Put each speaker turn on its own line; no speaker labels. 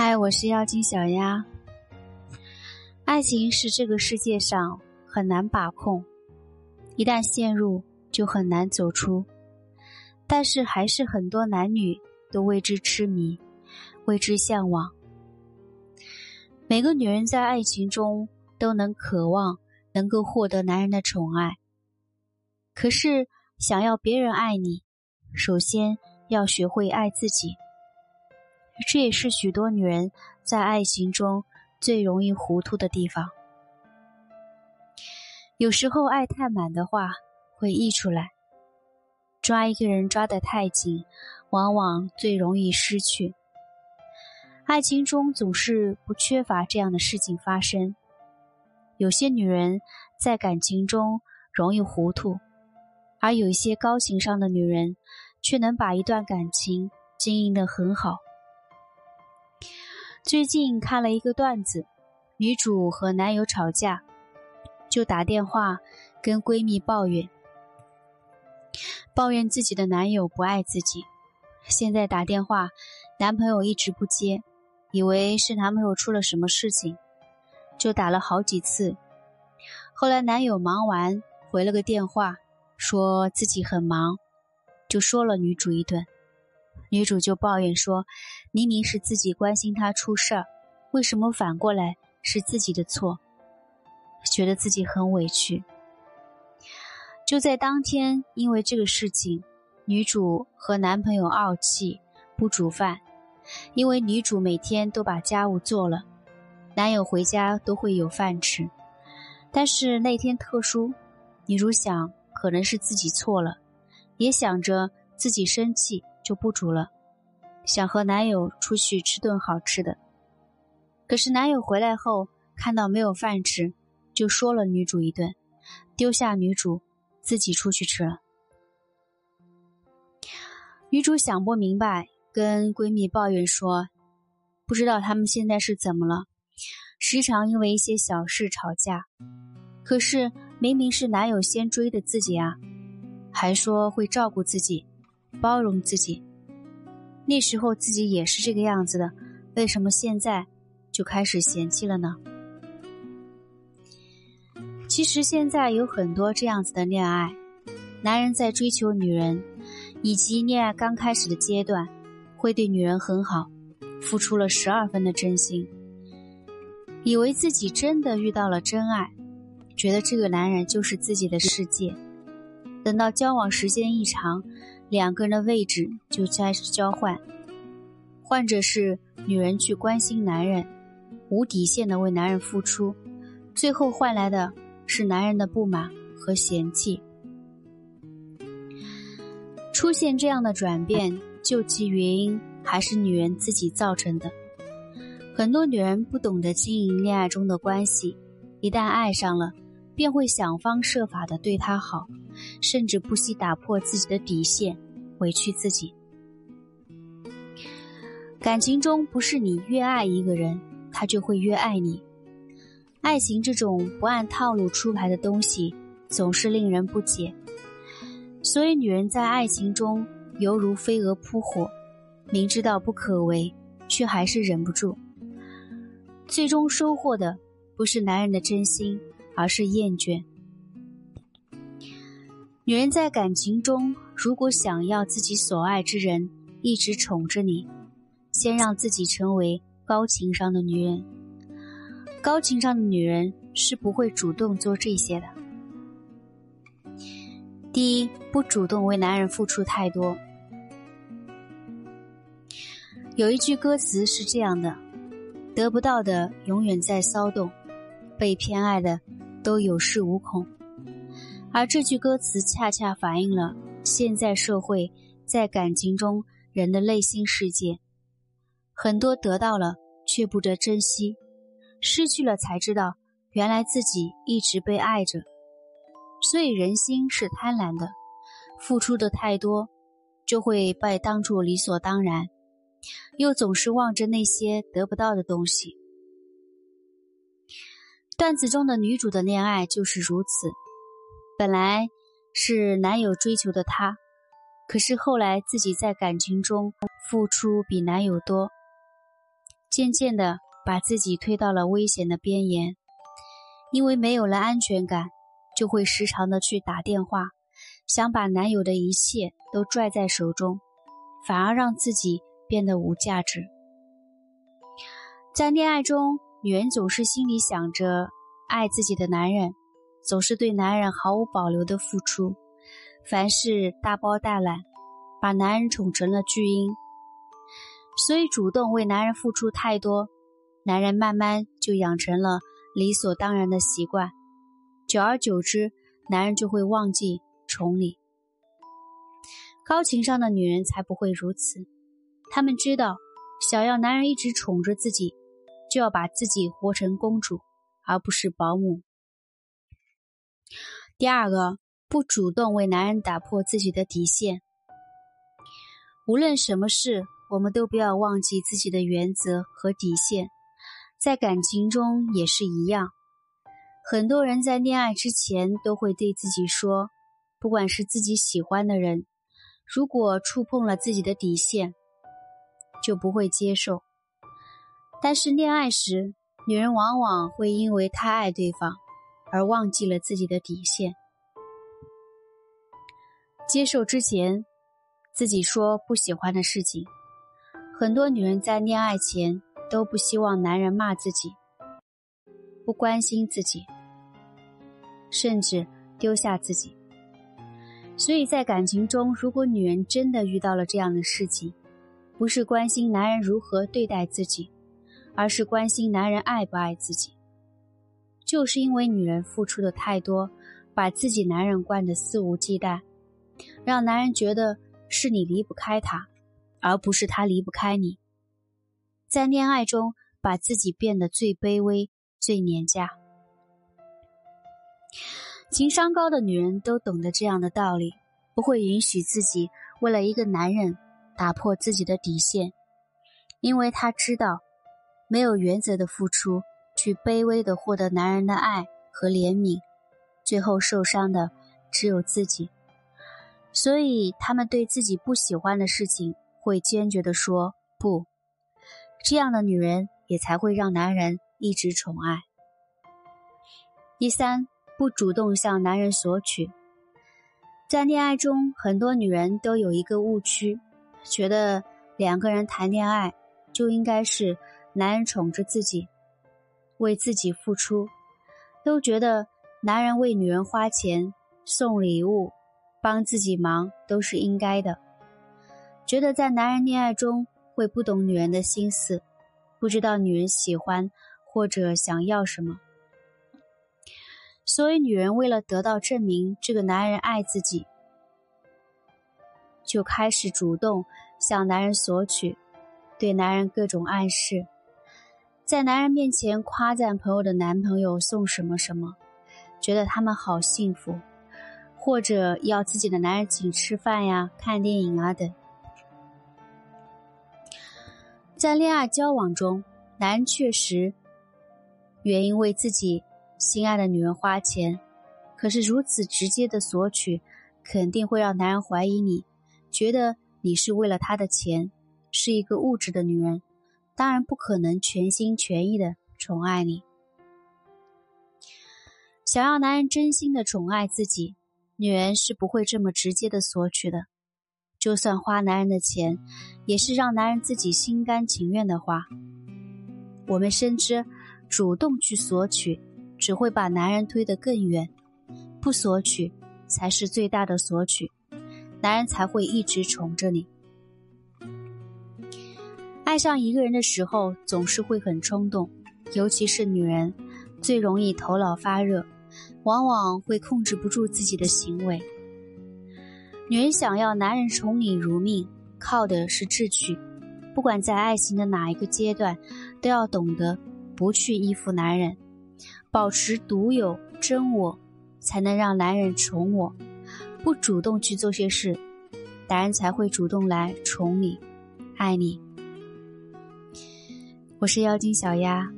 嗨，我是妖精小丫。爱情是这个世界上很难把控，一旦陷入就很难走出。但是还是很多男女都为之痴迷，为之向往。每个女人在爱情中都能渴望能够获得男人的宠爱。可是想要别人爱你，首先要学会爱自己。这也是许多女人在爱情中最容易糊涂的地方。有时候爱太满的话会溢出来，抓一个人抓得太紧，往往最容易失去。爱情中总是不缺乏这样的事情发生。有些女人在感情中容易糊涂，而有一些高情商的女人却能把一段感情经营得很好。最近看了一个段子，女主和男友吵架，就打电话跟闺蜜抱怨，抱怨自己的男友不爱自己。现在打电话，男朋友一直不接，以为是男朋友出了什么事情，就打了好几次。后来男友忙完回了个电话，说自己很忙，就说了女主一顿。女主就抱怨说：“明明是自己关心他出事儿，为什么反过来是自己的错？”觉得自己很委屈。就在当天，因为这个事情，女主和男朋友怄气，不煮饭。因为女主每天都把家务做了，男友回家都会有饭吃。但是那天特殊，女主想可能是自己错了，也想着自己生气。就不煮了，想和男友出去吃顿好吃的。可是男友回来后看到没有饭吃，就说了女主一顿，丢下女主自己出去吃了。女主想不明白，跟闺蜜抱怨说：“不知道他们现在是怎么了，时常因为一些小事吵架。可是明明是男友先追的自己啊，还说会照顾自己。”包容自己，那时候自己也是这个样子的，为什么现在就开始嫌弃了呢？其实现在有很多这样子的恋爱，男人在追求女人以及恋爱刚开始的阶段，会对女人很好，付出了十二分的真心，以为自己真的遇到了真爱，觉得这个男人就是自己的世界，等到交往时间一长。两个人的位置就开始交换，患者是女人去关心男人，无底线的为男人付出，最后换来的是男人的不满和嫌弃。出现这样的转变，究其原因还是女人自己造成的。很多女人不懂得经营恋爱中的关系，一旦爱上了，便会想方设法的对他好。甚至不惜打破自己的底线，委屈自己。感情中不是你越爱一个人，他就会越爱你。爱情这种不按套路出牌的东西，总是令人不解。所以，女人在爱情中犹如飞蛾扑火，明知道不可为，却还是忍不住。最终收获的不是男人的真心，而是厌倦。女人在感情中，如果想要自己所爱之人一直宠着你，先让自己成为高情商的女人。高情商的女人是不会主动做这些的。第一，不主动为男人付出太多。有一句歌词是这样的：“得不到的永远在骚动，被偏爱的都有恃无恐。”而这句歌词恰恰反映了现在社会在感情中人的内心世界。很多得到了却不得珍惜，失去了才知道原来自己一直被爱着。所以人心是贪婪的，付出的太多，就会被当作理所当然，又总是望着那些得不到的东西。段子中的女主的恋爱就是如此。本来是男友追求的她，可是后来自己在感情中付出比男友多，渐渐的把自己推到了危险的边沿，因为没有了安全感，就会时常的去打电话，想把男友的一切都拽在手中，反而让自己变得无价值。在恋爱中，女人总是心里想着爱自己的男人，总是对男人毫无保留的付出，凡事大包大揽，把男人宠成了巨婴。所以，主动为男人付出太多，男人慢慢就养成了理所当然的习惯。久而久之，男人就会忘记宠你。高情商的女人才不会如此，她们知道，想要男人一直宠着自己，就要把自己活成公主，而不是保姆。第二个，不主动为男人打破自己的底线，无论什么事。我们都不要忘记自己的原则和底线，在感情中也是一样。很多人在恋爱之前都会对自己说，不管是自己喜欢的人，如果触碰了自己的底线，就不会接受。但是恋爱时，女人往往会因为太爱对方，而忘记了自己的底线。接受之前，自己说不喜欢的事情。很多女人在恋爱前都不希望男人骂自己，不关心自己，甚至丢下自己。所以在感情中，如果女人真的遇到了这样的事情，不是关心男人如何对待自己，而是关心男人爱不爱自己。就是因为女人付出的太多，把自己男人惯得肆无忌惮，让男人觉得是你离不开他。而不是他离不开你，在恋爱中把自己变得最卑微、最廉价。情商高的女人都懂得这样的道理，不会允许自己为了一个男人打破自己的底线，因为她知道，没有原则的付出，去卑微的获得男人的爱和怜悯，最后受伤的只有自己。所以，他们对自己不喜欢的事情。会坚决的说不，这样的女人也才会让男人一直宠爱。第三，不主动向男人索取。在恋爱中，很多女人都有一个误区，觉得两个人谈恋爱就应该是男人宠着自己，为自己付出，都觉得男人为女人花钱、送礼物、帮自己忙都是应该的。觉得在男人恋爱中会不懂女人的心思，不知道女人喜欢或者想要什么，所以女人为了得到证明这个男人爱自己，就开始主动向男人索取，对男人各种暗示，在男人面前夸赞朋友的男朋友送什么什么，觉得他们好幸福，或者要自己的男人请吃饭呀、看电影啊等。在恋爱交往中，男人确实愿意为自己心爱的女人花钱，可是如此直接的索取，肯定会让男人怀疑你，觉得你是为了他的钱，是一个物质的女人，当然不可能全心全意的宠爱你。想要男人真心的宠爱自己，女人是不会这么直接的索取的。就算花男人的钱，也是让男人自己心甘情愿的花。我们深知，主动去索取，只会把男人推得更远；不索取，才是最大的索取，男人才会一直宠着你。爱上一个人的时候，总是会很冲动，尤其是女人，最容易头脑发热，往往会控制不住自己的行为。女人想要男人宠你如命，靠的是智取。不管在爱情的哪一个阶段，都要懂得不去依附男人，保持独有真我，才能让男人宠我。不主动去做些事，男人才会主动来宠你、爱你。我是妖精小丫。